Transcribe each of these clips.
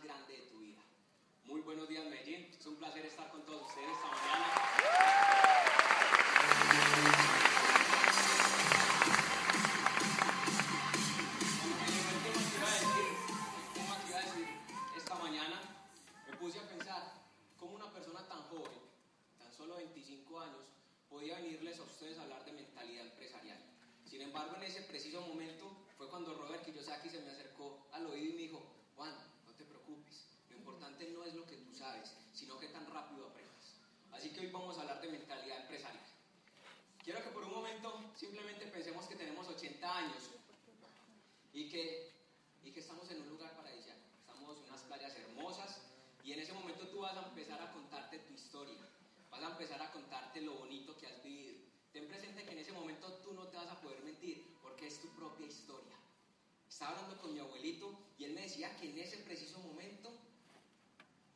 grande de tu vida. Muy buenos días, Medellín. Es un placer estar con todos ustedes esta mañana. contarte lo bonito que has vivido. Ten presente que en ese momento tú no te vas a poder mentir porque es tu propia historia. Estaba hablando con mi abuelito y él me decía que en ese preciso momento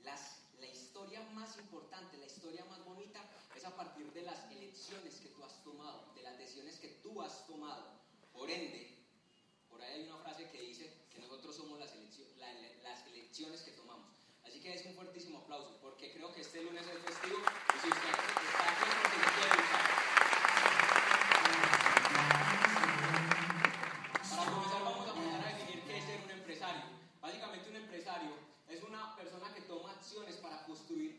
la historia más importante, la historia más bonita es a partir de las elecciones que tú has tomado, de las decisiones que tú has tomado. Por ende, por ahí hay una frase que dice que nosotros somos las, elección, las elecciones que tomamos. Así que es un fuertísimo aplauso porque creo que este lunes es festivo y si usted...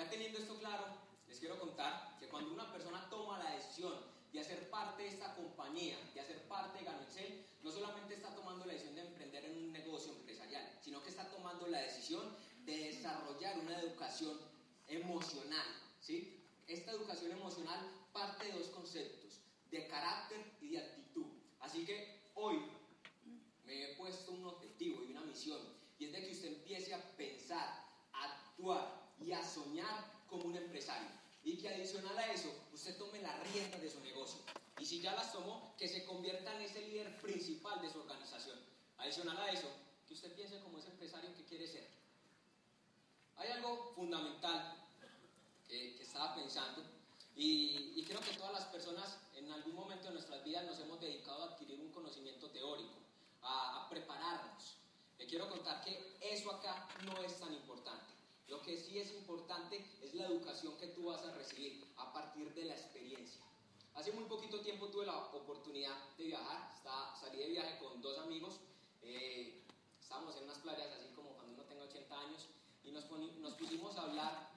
Ya teniendo esto claro, les quiero contar que cuando una persona toma la decisión de hacer parte de esta compañía, de hacer parte de Ganoexcel, no solamente está tomando la decisión de emprender en un negocio empresarial, sino que está tomando la decisión de desarrollar una educación emocional. ¿sí? Esta educación emocional parte de dos conceptos, de carácter y de actitud. Así que hoy me he puesto un objetivo y una misión, y es de que usted empiece a pensar, a actuar y a soñar como un empresario. Y que adicional a eso, usted tome la rienda de su negocio. Y si ya las tomó, que se convierta en ese líder principal de su organización. Adicional a eso, que usted piense como ese empresario que quiere ser. Hay algo fundamental que, que estaba pensando y, creo que todas las personas en algún momento de nuestras vidas nos hemos dedicado a adquirir un conocimiento teórico, a, prepararnos. Le quiero contar que eso acá no es tan importante. Lo que sí es importante es la educación que tú vas a recibir a partir de la experiencia. Hace muy poquito tiempo tuve la oportunidad de viajar, salí de viaje con dos amigos, eh, estábamos en unas playas así como cuando uno tenga 80 años y nos, nos pusimos a hablar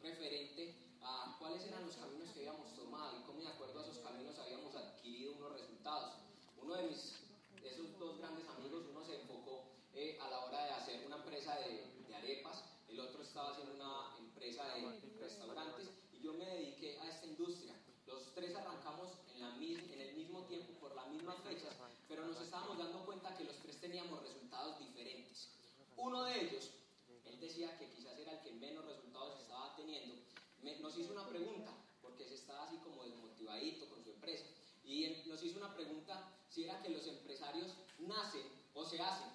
referente a cuáles eran los caminos que habíamos tomado y cómo de acuerdo a esos caminos habíamos adquirido unos resultados. Uno de mis, esos dos grandes amigos, uno se enfocó eh, a la hora de hacer una empresa de, arepas, el otro estaba haciendo una empresa de restaurantes y yo me dediqué a esta industria. Los tres arrancamos en, la, en el mismo tiempo, por las mismas fechas, pero nos estábamos dando cuenta que los tres teníamos resultados diferentes. Uno de ellos, él decía que quizás era el que menos resultados estaba teniendo, nos hizo una pregunta, porque se estaba así como desmotivadito con su empresa, y nos hizo una pregunta si era que los empresarios nacen o se hacen.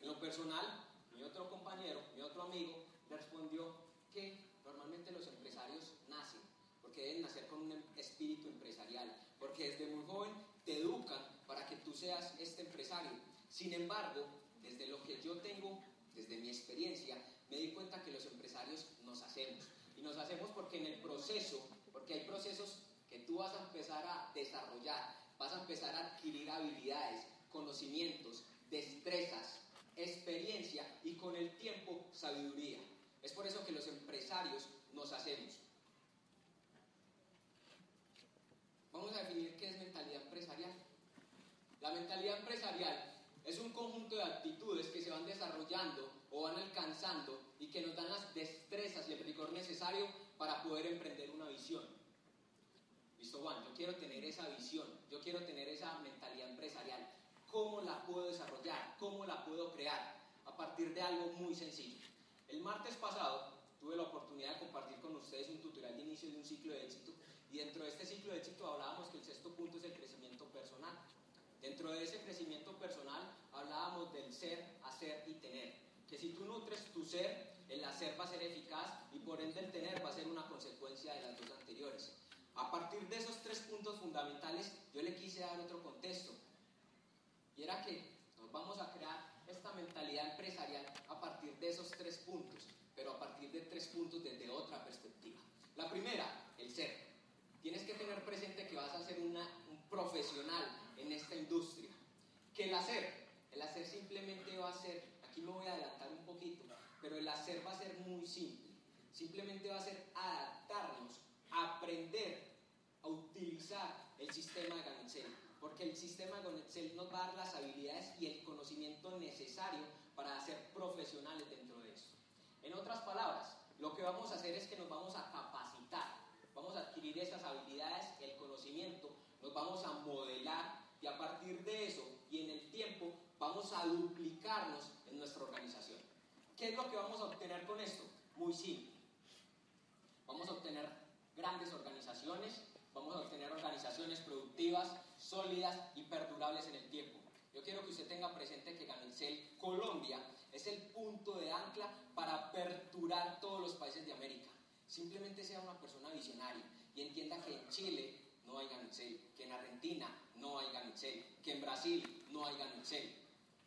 En lo personal, mi otro compañero, mi otro amigo, respondió que normalmente los empresarios nacen, porque deben nacer con un espíritu empresarial, porque desde muy joven te educan para que tú seas este empresario. Sin embargo, desde lo que yo tengo, desde mi experiencia, me di cuenta que los empresarios nos hacemos. Nos hacemos porque en el proceso, porque hay procesos que tú vas a empezar a desarrollar, vas a empezar a adquirir habilidades, conocimientos, destrezas, experiencia y con el tiempo sabiduría. Es por eso que los empresarios nos hacemos. Vamos a definir qué es mentalidad empresarial. La mentalidad empresarial es un conjunto de actitudes que se van desarrollando o van alcanzando y que nos dan las destrezas y el rigor necesario para poder emprender una visión. Listo, Juan, yo quiero tener esa visión, yo quiero tener esa mentalidad empresarial. ¿Cómo la puedo desarrollar? ¿Cómo la puedo crear? A partir de algo muy sencillo. El martes pasado tuve la oportunidad de compartir con ustedes un tutorial de inicio de un ciclo de éxito y dentro de este ciclo de éxito hablábamos que el sexto punto es el crecimiento personal. Dentro de ese crecimiento personal hablábamos del ser, hacer y tener. Que si tú nutres tu ser, el hacer va a ser eficaz y por ende el tener va a ser una consecuencia de las dos anteriores. A partir de esos tres puntos fundamentales, yo le quise dar otro contexto. Y era que nos vamos a crear esta mentalidad empresarial a partir de esos tres puntos, pero a partir de tres puntos desde otra perspectiva. La primera, el ser. Tienes que tener presente que vas a ser un profesional en esta industria. Que el hacer, el hacer simplemente va a ser, aquí me voy a adelantar un pero el hacer va a ser muy simple. Simplemente va a ser adaptarnos, aprender a utilizar el sistema de Ganexel. Porque el sistema de Ganexel nos va a dar las habilidades y el conocimiento necesario para ser profesionales dentro de eso. En otras palabras, lo que vamos a hacer es que nos vamos a capacitar, vamos a adquirir esas habilidades, el conocimiento, nos vamos a modelar y a partir de eso y en el tiempo vamos a duplicarnos en nuestra organización. ¿Qué es lo que vamos a obtener con esto? Muy simple. Vamos a obtener grandes organizaciones, vamos a obtener organizaciones productivas, sólidas y perdurables en el tiempo. Yo quiero que usted tenga presente que Ganicel Colombia es el punto de ancla para aperturar todos los países de América. Simplemente sea una persona visionaria y entienda que en Chile no hay Ganicel, que en Argentina no hay Ganicel, que en Brasil no hay Ganicel,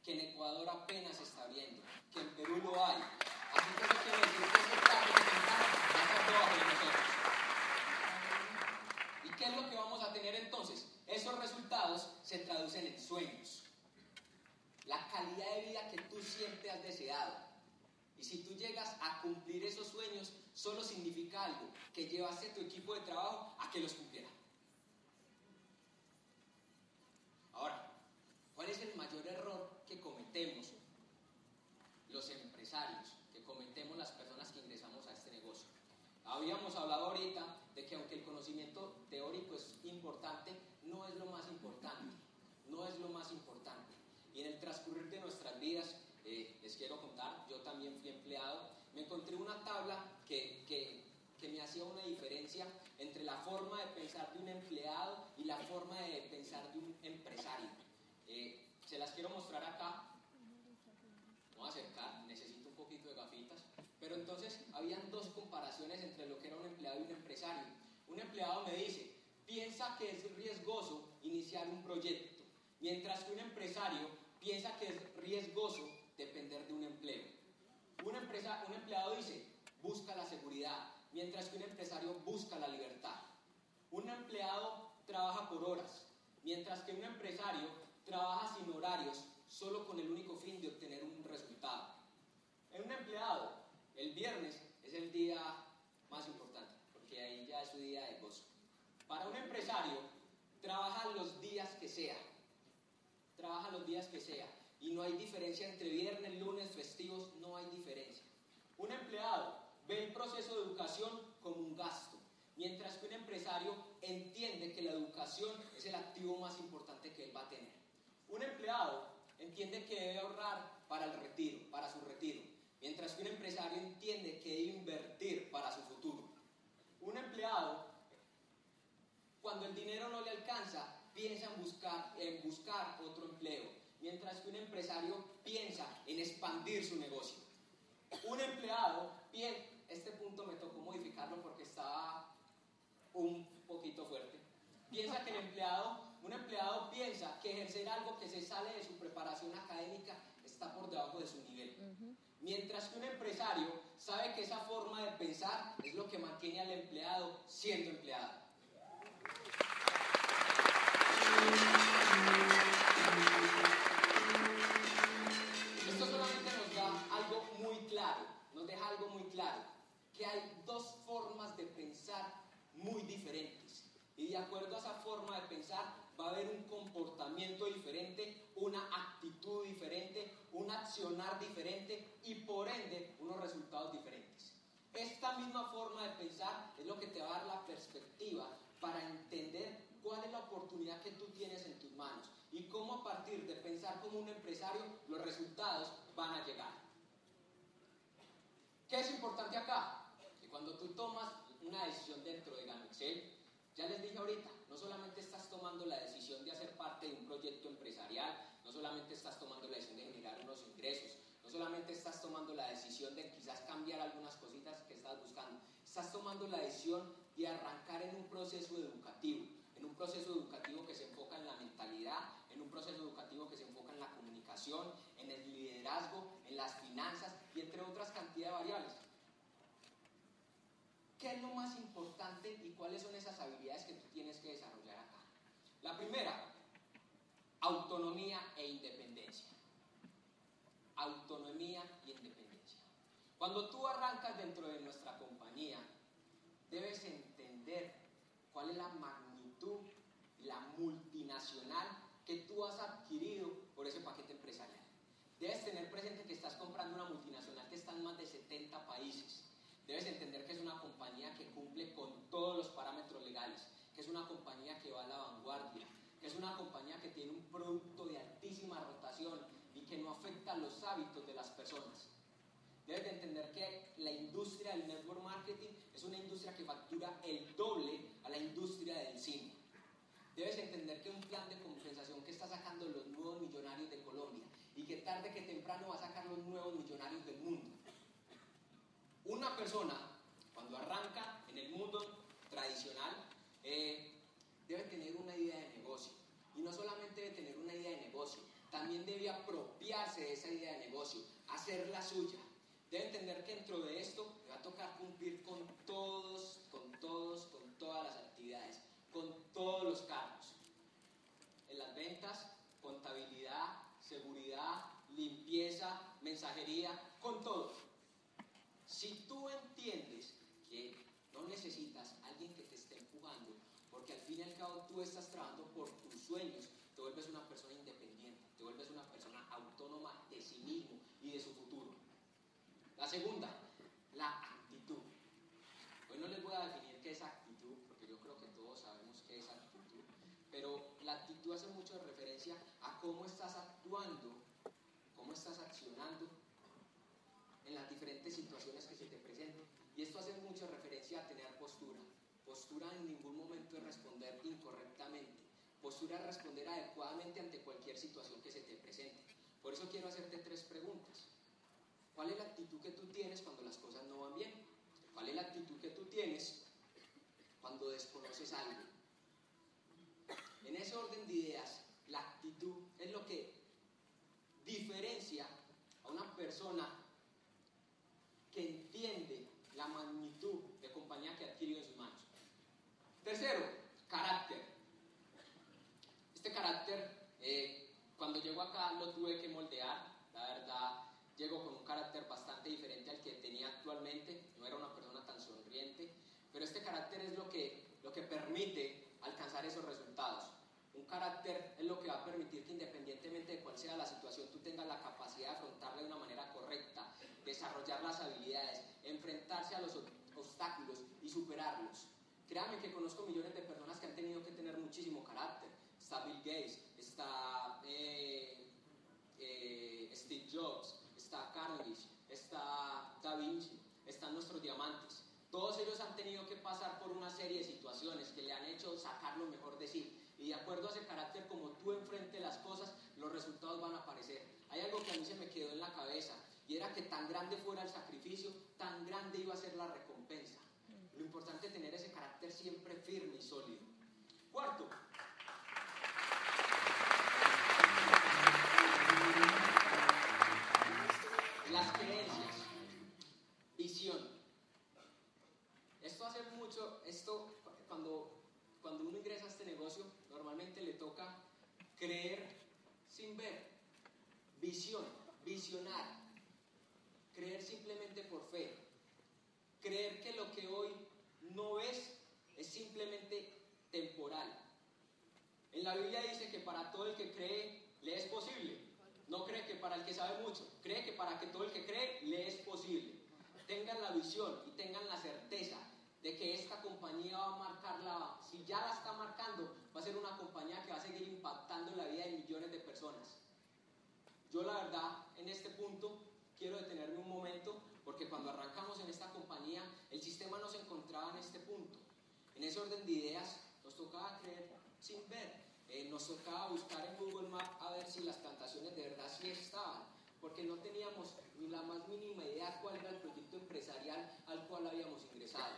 que en Ecuador apenas se está abriendo, que en Perú lo hay. Así que eso quiere decir que ese debajo de nosotros. ¿Y qué es lo que vamos a tener entonces? Esos resultados se traducen en sueños. La calidad de vida que tú siempre has deseado. Y si tú llegas a cumplir esos sueños, solo significa algo, que llevaste tu equipo de trabajo a que los cumpliera. Ahora, ¿cuál es el mayor error que cometemos los empresarios, que cometemos las personas que ingresamos a este negocio? Habíamos hablado ahorita de que aunque el conocimiento teórico es importante, no es lo más importante, no es lo más importante. Y en el transcurrir de nuestras vidas, eh, les quiero contar, yo también fui empleado, me encontré una tabla que, que, que me hacía una diferencia entre la forma de pensar de un empleado y la forma de pensar de un empresario. Eh, se las quiero mostrar acá. Vamos a acercar, necesito un poquito de gafitas. Pero entonces habían dos comparaciones entre lo que era un empleado y un Un empleado me dice, piensa que es riesgoso iniciar un proyecto, mientras que un empresario piensa que es riesgoso depender de un empleo. Un, empresa, un empleado dice, busca la seguridad, mientras que un empresario busca la libertad. Un empleado trabaja por horas, mientras que un empresario trabaja sin horarios, solo con el único fin de obtener un resultado. En un empleado, el viernes es el día más importante, porque ahí ya es día de gozo. Para un empresario, trabaja los días que sea, trabaja los días que sea, y no hay diferencia entre viernes, lunes, festivos, no hay diferencia. Un empleado ve el proceso de educación como un gasto, mientras que un empresario entiende que la educación es el activo más importante que él va a tener. Un empleado entiende que debe ahorrar para el retiro, para su retiro, mientras que un empresario entiende que debe invertir para su futuro. Un empleado, cuando el dinero no le alcanza, piensa en buscar, otro empleo, mientras que un empresario piensa en expandir su negocio. Un empleado piensa este punto me tocó modificarlo porque estaba un poquito fuerte. Piensa que el empleado, un empleado piensa que ejercer algo que se sale de su preparación académica está por debajo de su nivel. Mientras que un empresario sabe que esa forma de pensar es lo que mantiene al empleado siendo empleado. Esto solamente nos da algo muy claro, nos deja algo muy claro, que hay dos formas de pensar muy diferentes. Y de acuerdo a esa forma de pensar, va a haber un comportamiento diferente, una actitud diferente, un accionar diferente y por ende unos resultados diferentes. Esta misma forma de pensar es lo que te va a dar la perspectiva para entender cuál es la oportunidad que tú tienes en tus manos y cómo a partir de pensar como un empresario los resultados van a llegar. ¿Qué es importante acá? Que cuando tú tomas una decisión dentro de Gamexel, ya les dije ahorita, no solamente estás tomando la decisión de hacer parte de un proyecto empresarial, no solamente estás tomando la decisión de generar unos ingresos, solamente estás tomando la decisión de quizás cambiar algunas cositas que estás buscando, estás tomando la decisión de arrancar en un proceso educativo, en un proceso educativo que se enfoca en la mentalidad, en un proceso educativo que se enfoca en la comunicación, en el liderazgo, en las finanzas y entre otras cantidad de variables. ¿Qué es lo más importante y cuáles son esas habilidades que tú tienes que desarrollar acá? La primera, autonomía e independencia. Autonomía y independencia. Cuando tú arrancas dentro de nuestra compañía, debes entender cuál es la magnitud, la multinacional que tú has adquirido por ese paquete empresarial. Debes tener presente que estás comprando una multinacional que está en más de 70 países Debes entender que es una compañía que cumple con todos los parámetros legales, que es una compañía que va a la vanguardia, que es una compañía que tiene un producto de altísima rotación no afecta los hábitos de las personas. Debes de entender que la industria del network marketing es una industria que factura el doble a la industria del cine. Debes entender que un plan de compensación que está sacando los nuevos millonarios de Colombia y que tarde que temprano va a sacar los nuevos millonarios del mundo una persona, cuando arranca en el mundo tradicional, eh, debe tener una idea de negocio. Y no solamente debe tener una idea de negocio, también debe apropiarse de esa idea de negocio, hacerla suya. Debe entender que dentro de esto le va a tocar cumplir con todos, con todos, con todas las actividades, con todos los cargos. En las ventas, contabilidad, seguridad, limpieza, mensajería, con todo. Si tú entiendes que no necesitas alguien que te esté empujando, porque al fin y al cabo tú estás trabajando por tus sueños, te vuelves una persona independiente, te vuelves una persona autónoma de sí mismo y de su futuro. La segunda, la actitud. Hoy no les voy a definir qué es actitud, porque yo creo que todos sabemos qué es actitud, pero la actitud hace mucho referencia a cómo estás actuando, cómo estás accionando en las diferentes situaciones que se te presenten. Y esto hace mucha referencia a tener postura. Postura en ningún momento es responder incorrectamente. Postura es responder adecuadamente ante cualquier situación que se te presente. Por eso quiero hacerte tres preguntas. ¿Cuál es la actitud que tú tienes cuando las cosas no van bien? ¿Cuál es la actitud que tú tienes cuando desconoces algo? En ese orden de ideas, la actitud es lo que diferencia a una persona que entiende la magnitud de compañía que ha adquirido en sus manos. Tercero, carácter. Este carácter, eh, cuando llego acá lo tuve que moldear, la verdad, llego con un carácter bastante diferente al que tenía actualmente, no era una persona tan sonriente, pero este carácter es lo que, lo que permite alcanzar esos resultados. Un carácter es lo que va a permitir que independientemente de cuál sea la situación, tú tengas la capacidad de afrontarla de una manera correcta, desarrollar las habilidades, enfrentarse a los obstáculos y superarlos. Créame que conozco millones de personas que han tenido que tener muchísimo carácter. Está Bill Gates, está eh, eh, Steve Jobs, está Carnegie, está Da Vinci, están nuestros diamantes. Todos ellos han tenido que pasar por una serie de situaciones que le han hecho sacar lo mejor de sí. Y de acuerdo a ese carácter, como tú enfrentes las cosas, los resultados van a aparecer. Hay algo que a mí se me quedó en la cabeza y era que tan grande fuera el sacrificio, tan grande iba a ser la recompensa. Lo importante es tener ese carácter siempre firme y sólido. Cuarto, las creencias, visión. Esto hace mucho, esto cuando, cuando uno ingresa a este negocio, normalmente le toca creer sin ver, visión, visionar, creer simplemente por fe, creer que lo que hoy no ves es simplemente temporal. En la Biblia dice que para todo el que cree le es posible. No cree que para el que sabe mucho, cree que para que todo el que cree le es posible. Tengan la visión y tengan la certeza de que esta compañía va a marcar la, si ya la está marcando, va a ser una compañía que va a seguir impactando la vida de millones de personas. Yo la verdad, en este punto, quiero detenerme un momento, porque cuando arrancamos en esta compañía, el sistema no se encontraba en este punto. En ese orden de ideas, nos tocaba creer sin ver. Eh, nos tocaba buscar en Google Maps a ver si las plantaciones de verdad sí estaban, porque no teníamos ni la más mínima idea cuál era el proyecto empresarial al cual habíamos ingresado.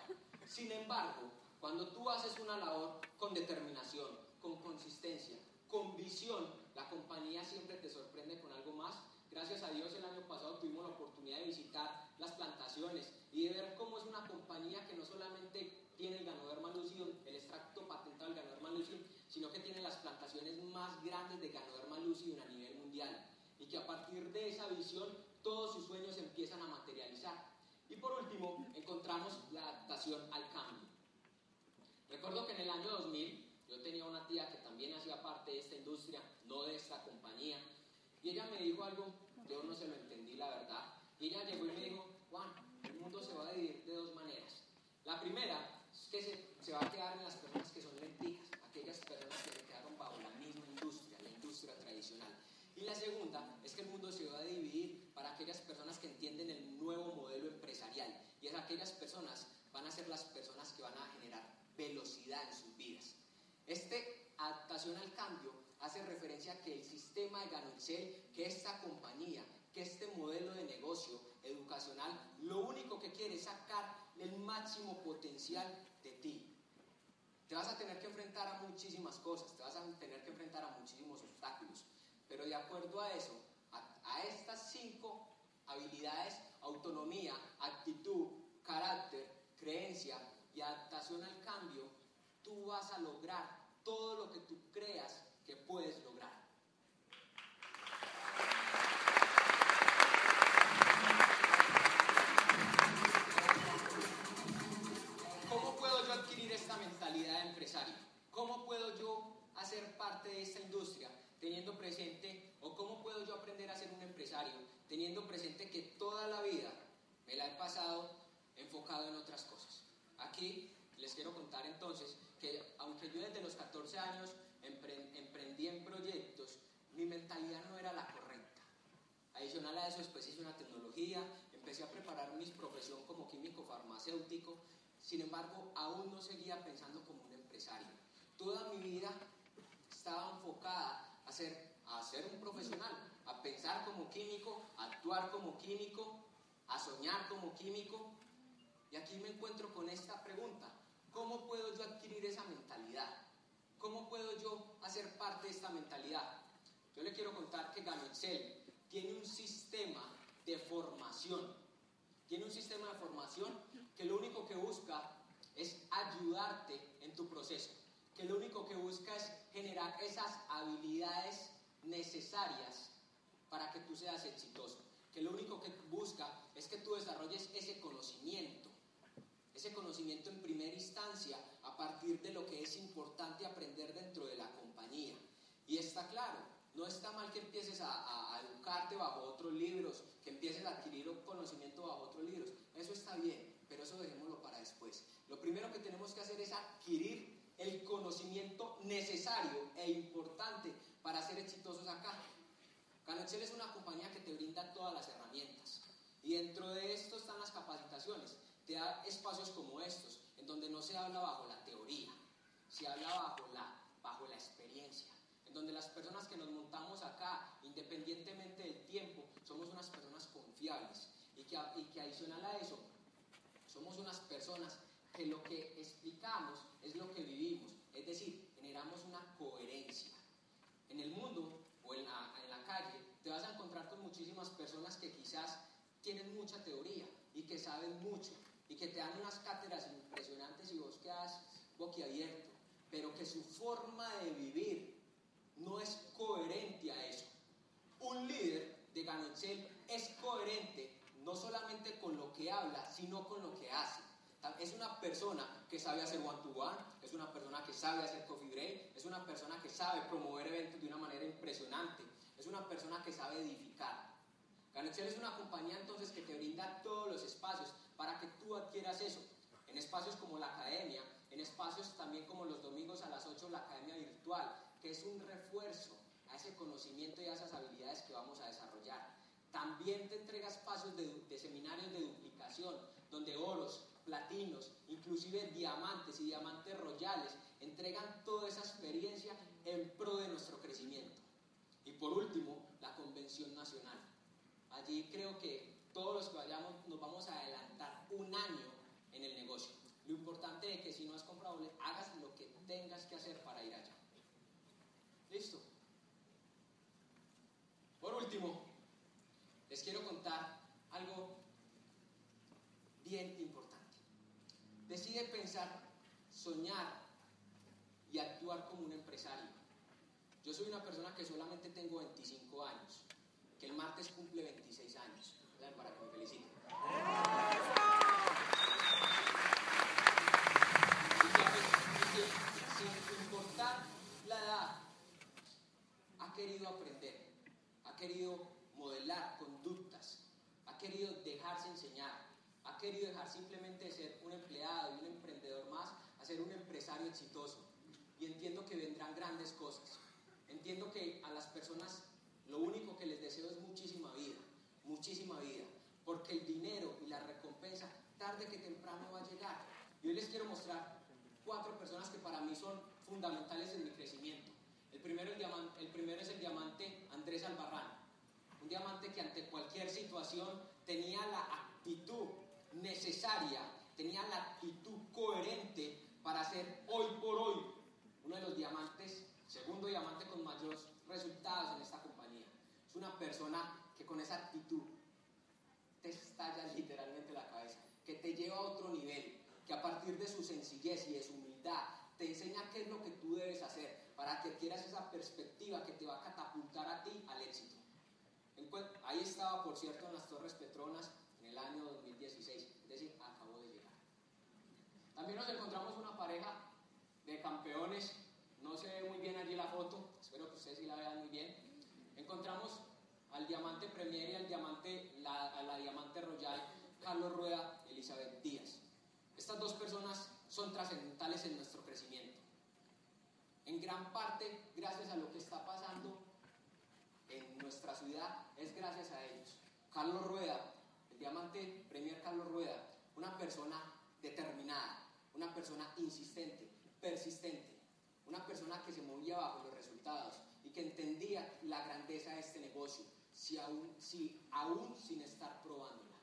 Sin embargo, cuando tú haces una labor con determinación, con consistencia, con visión, la compañía siempre te sorprende con algo más. Gracias a Dios el año pasado tuvimos la oportunidad de visitar las plantaciones y de ver cómo es una compañía que no solamente tiene el Ganoderma lucidum, el extracto patentado del Ganoderma lucidum, sino que tiene las plantaciones más grandes de Ganoderma lucidum a nivel mundial. Y que a partir de esa visión todos sus sueños empiezan a materializar. Y por último, encontramos la adaptación al cambio. Recuerdo que en el año 2000 yo tenía una tía que también hacía parte de esta industria, no de esta compañía, y ella me dijo algo, yo no se lo entendí la verdad, y ella llegó y me dijo, Juan, el mundo se va a dividir de dos maneras. Primera que se, va a quedar en las personas que son lenticas, aquellas personas que se quedaron bajo la misma industria, la industria tradicional. Y la segunda es que el mundo se va a dividir para aquellas personas que entienden el nuevo modelo empresarial. Y es aquellas personas van a ser las personas que van a generar velocidad en sus vidas. Este adaptación al cambio hace referencia a que el sistema de Ganoncel, que esta compañía, que este modelo de negocio educacional, lo único que quiere es sacar el máximo potencial de ti. Te vas a tener que enfrentar a muchísimas cosas, te vas a tener que enfrentar a muchísimos obstáculos, pero de acuerdo a eso, a, estas cinco habilidades, autonomía, actitud, carácter, creencia y adaptación al cambio, tú vas a lograr todo lo que tú creas que puedes lograr. Farmacéutico, sin embargo, aún no seguía pensando como un empresario. Toda mi vida estaba enfocada a ser, a ser un profesional, a pensar como químico, a actuar como químico, a soñar como químico. Y aquí me encuentro con esta pregunta. ¿Cómo puedo yo adquirir esa mentalidad? ¿Cómo puedo yo hacer parte de esta mentalidad? Yo le quiero contar que Excel tiene un sistema de formación. Tiene un sistema de formación que lo único que busca es ayudarte en tu proceso que lo único que busca es generar esas habilidades necesarias para que tú seas exitoso, que lo único que busca es que tú desarrolles ese conocimiento, ese conocimiento en primera instancia a partir de lo que es importante aprender dentro de la compañía. Y está claro, no está mal que empieces a, a educarte bajo otros libros, que empieces a adquirir conocimiento bajo otros libros, eso está bien, pero eso dejémoslo para después. Lo primero que tenemos que hacer es adquirir el conocimiento necesario e importante para ser exitosos acá. Excel es una compañía que te brinda todas las herramientas y dentro de esto están las capacitaciones. Te da espacios como estos, en donde no se habla bajo la teoría, se habla bajo la, bajo la experiencia, en donde las personas que nos montamos acá, independientemente del tiempo, somos unas personas confiables y que, y que adicional a eso, somos unas personas que lo que explicamos es lo que vivimos, es decir, generamos una coherencia. En el mundo o en la, calle te vas a encontrar con muchísimas personas que quizás tienen mucha teoría y que saben mucho y que te dan unas cátedras impresionantes y vos quedas boquiabierto, pero que su forma de vivir no es coherente a eso. Un líder de Ganexel es coherente no solamente con lo que habla, sino con lo que hace. Es una persona que sabe hacer one-to-one, es una persona que sabe hacer coffee break, es una persona que sabe promover eventos de una manera impresionante, es una persona que sabe edificar. Ganexel es una compañía entonces que te brinda todos los espacios para que tú adquieras eso. En espacios como la academia, en espacios también como los domingos a las 8 la academia virtual, que es un refuerzo a ese conocimiento y a esas habilidades que vamos a desarrollar. También te entrega espacios de, de seminarios de duplicación, donde oros, platinos, inclusive diamantes y diamantes royales entregan toda esa experiencia en pro de nuestro crecimiento. Y por último, la Convención Nacional. Allí creo que todos los que vayamos nos vamos a adelantar un año en el negocio. Lo importante es que si no has comprado, hagas lo que tengas que hacer para ir allá. ¿Listo? Por último, les quiero contar algo bien importante. Decide pensar, soñar y actuar como un empresario. Yo soy una persona que solamente tengo 25 años, que el martes cumple 26 años para que me feliciten. sin importar la edad, ha querido aprender, ha querido modelar conductas, ha querido dejarse enseñar, ha querido dejar simplemente de ser un empleado y un emprendedor más a ser un exitoso. Y entiendo que vendrán grandes cosas. Entiendo que a las personas lo único que les deseo es muchísima vida muchísima vida, porque el dinero y la recompensa tarde que temprano va a llegar. Y hoy les quiero mostrar cuatro personas que para mí son fundamentales en mi crecimiento. El primero, el, diamante, el primero es el diamante Andrés Albarrán, un diamante que ante cualquier situación tenía la actitud necesaria, tenía la actitud coherente para ser hoy por hoy uno de los diamantes, segundo diamante con mayores resultados en esta compañía. Es una persona que con esa actitud te estalla literalmente la cabeza, que te lleva a otro nivel, que a partir de su sencillez y de su humildad te enseña qué es lo que tú debes hacer para que adquieras esa perspectiva que te va a catapultar a ti al éxito. Ahí estaba, por cierto, en las Torres Petronas en el año 2016, es decir, acabó de llegar. También nos encontramos una pareja de campeones, no se ve muy bien allí la foto, espero que ustedes sí la vean muy bien. Encontramos al diamante Premier y al diamante, la, a la diamante Royal, Carlos Rueda Elizabeth Díaz. Estas dos personas son trascendentales en nuestro crecimiento. En gran parte, gracias a lo que está pasando en nuestra ciudad, es gracias a ellos. Carlos Rueda, el diamante Premier Carlos Rueda, una persona determinada, una persona insistente, persistente, una persona que se movía bajo los resultados y que entendía la grandeza de este negocio, si aún, si, aún sin estar probándola.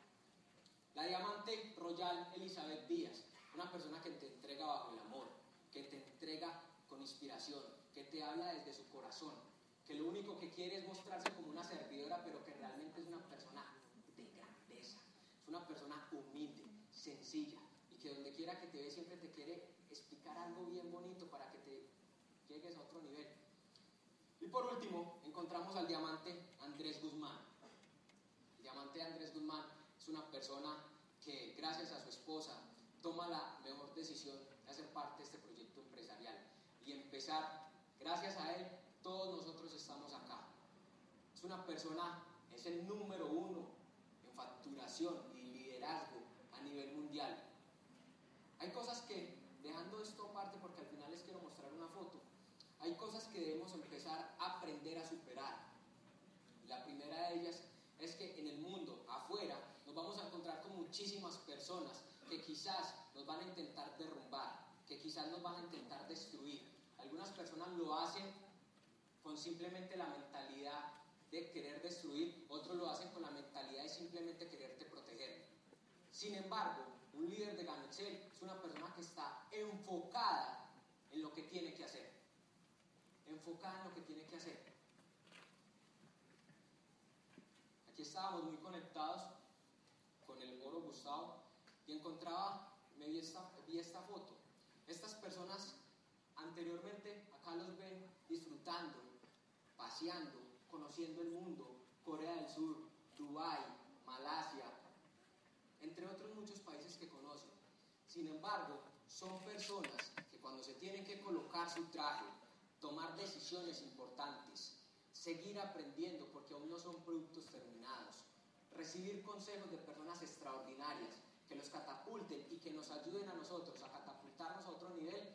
La diamante Royal Elizabeth Díaz, una persona que te entrega bajo el amor, que te entrega con inspiración, que te habla desde su corazón, que lo único que quiere es mostrarse como una servidora, pero que realmente es una persona de grandeza, es una persona humilde, sencilla, que donde quiera que te ve siempre te quiere explicar algo bien bonito para que te llegues a otro nivel. Y por último, encontramos al diamante Andrés Guzmán. El diamante Andrés Guzmán es una persona que gracias a su esposa toma la mejor decisión de hacer parte de este proyecto empresarial y empezar, gracias a él, todos nosotros estamos acá. Es una persona, es el número uno en facturación y liderazgo a nivel mundial. Hay cosas que, dejando esto aparte porque al final les quiero mostrar una foto, hay cosas que debemos empezar a aprender a superar. La primera de ellas es que en el mundo, afuera, nos vamos a encontrar con muchísimas personas que quizás nos van a intentar derrumbar, que quizás nos van a intentar destruir. Algunas personas lo hacen con simplemente la mentalidad de querer destruir, otros lo hacen con la mentalidad de simplemente quererte proteger. Sin embargo, un líder de Ganexel es una persona que está enfocada en lo que tiene que hacer enfocada en lo que tiene que hacer. Aquí estábamos muy conectados con el oro Gustavo y encontraba, me vi esta, vi esta foto. Estas personas anteriormente acá los ven disfrutando, paseando, conociendo el mundo, Corea del Sur, Dubái, Malasia, entre otros muchos países que conocen. Sin embargo, son personas que cuando se tienen que colocar su traje, tomar decisiones importantes, seguir aprendiendo porque aún no son productos terminados, recibir consejos de personas extraordinarias que los catapulten y que nos ayuden a nosotros a catapultarnos a otro nivel,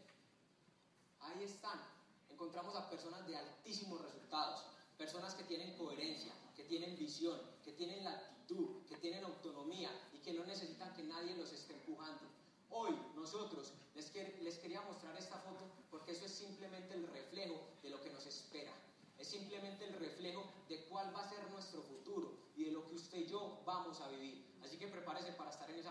ahí están. Encontramos a personas de altísimos resultados, personas que tienen coherencia, que tienen visión, que tienen la actitud, que tienen autonomía y que no necesitan que nadie los esté empujando. Hoy nosotros les, quería mostrar esta foto porque eso es simplemente el reflejo de lo que nos espera. Es simplemente el reflejo de cuál va a ser nuestro futuro y de lo que usted y yo vamos a vivir. Así que prepárese para estar en esa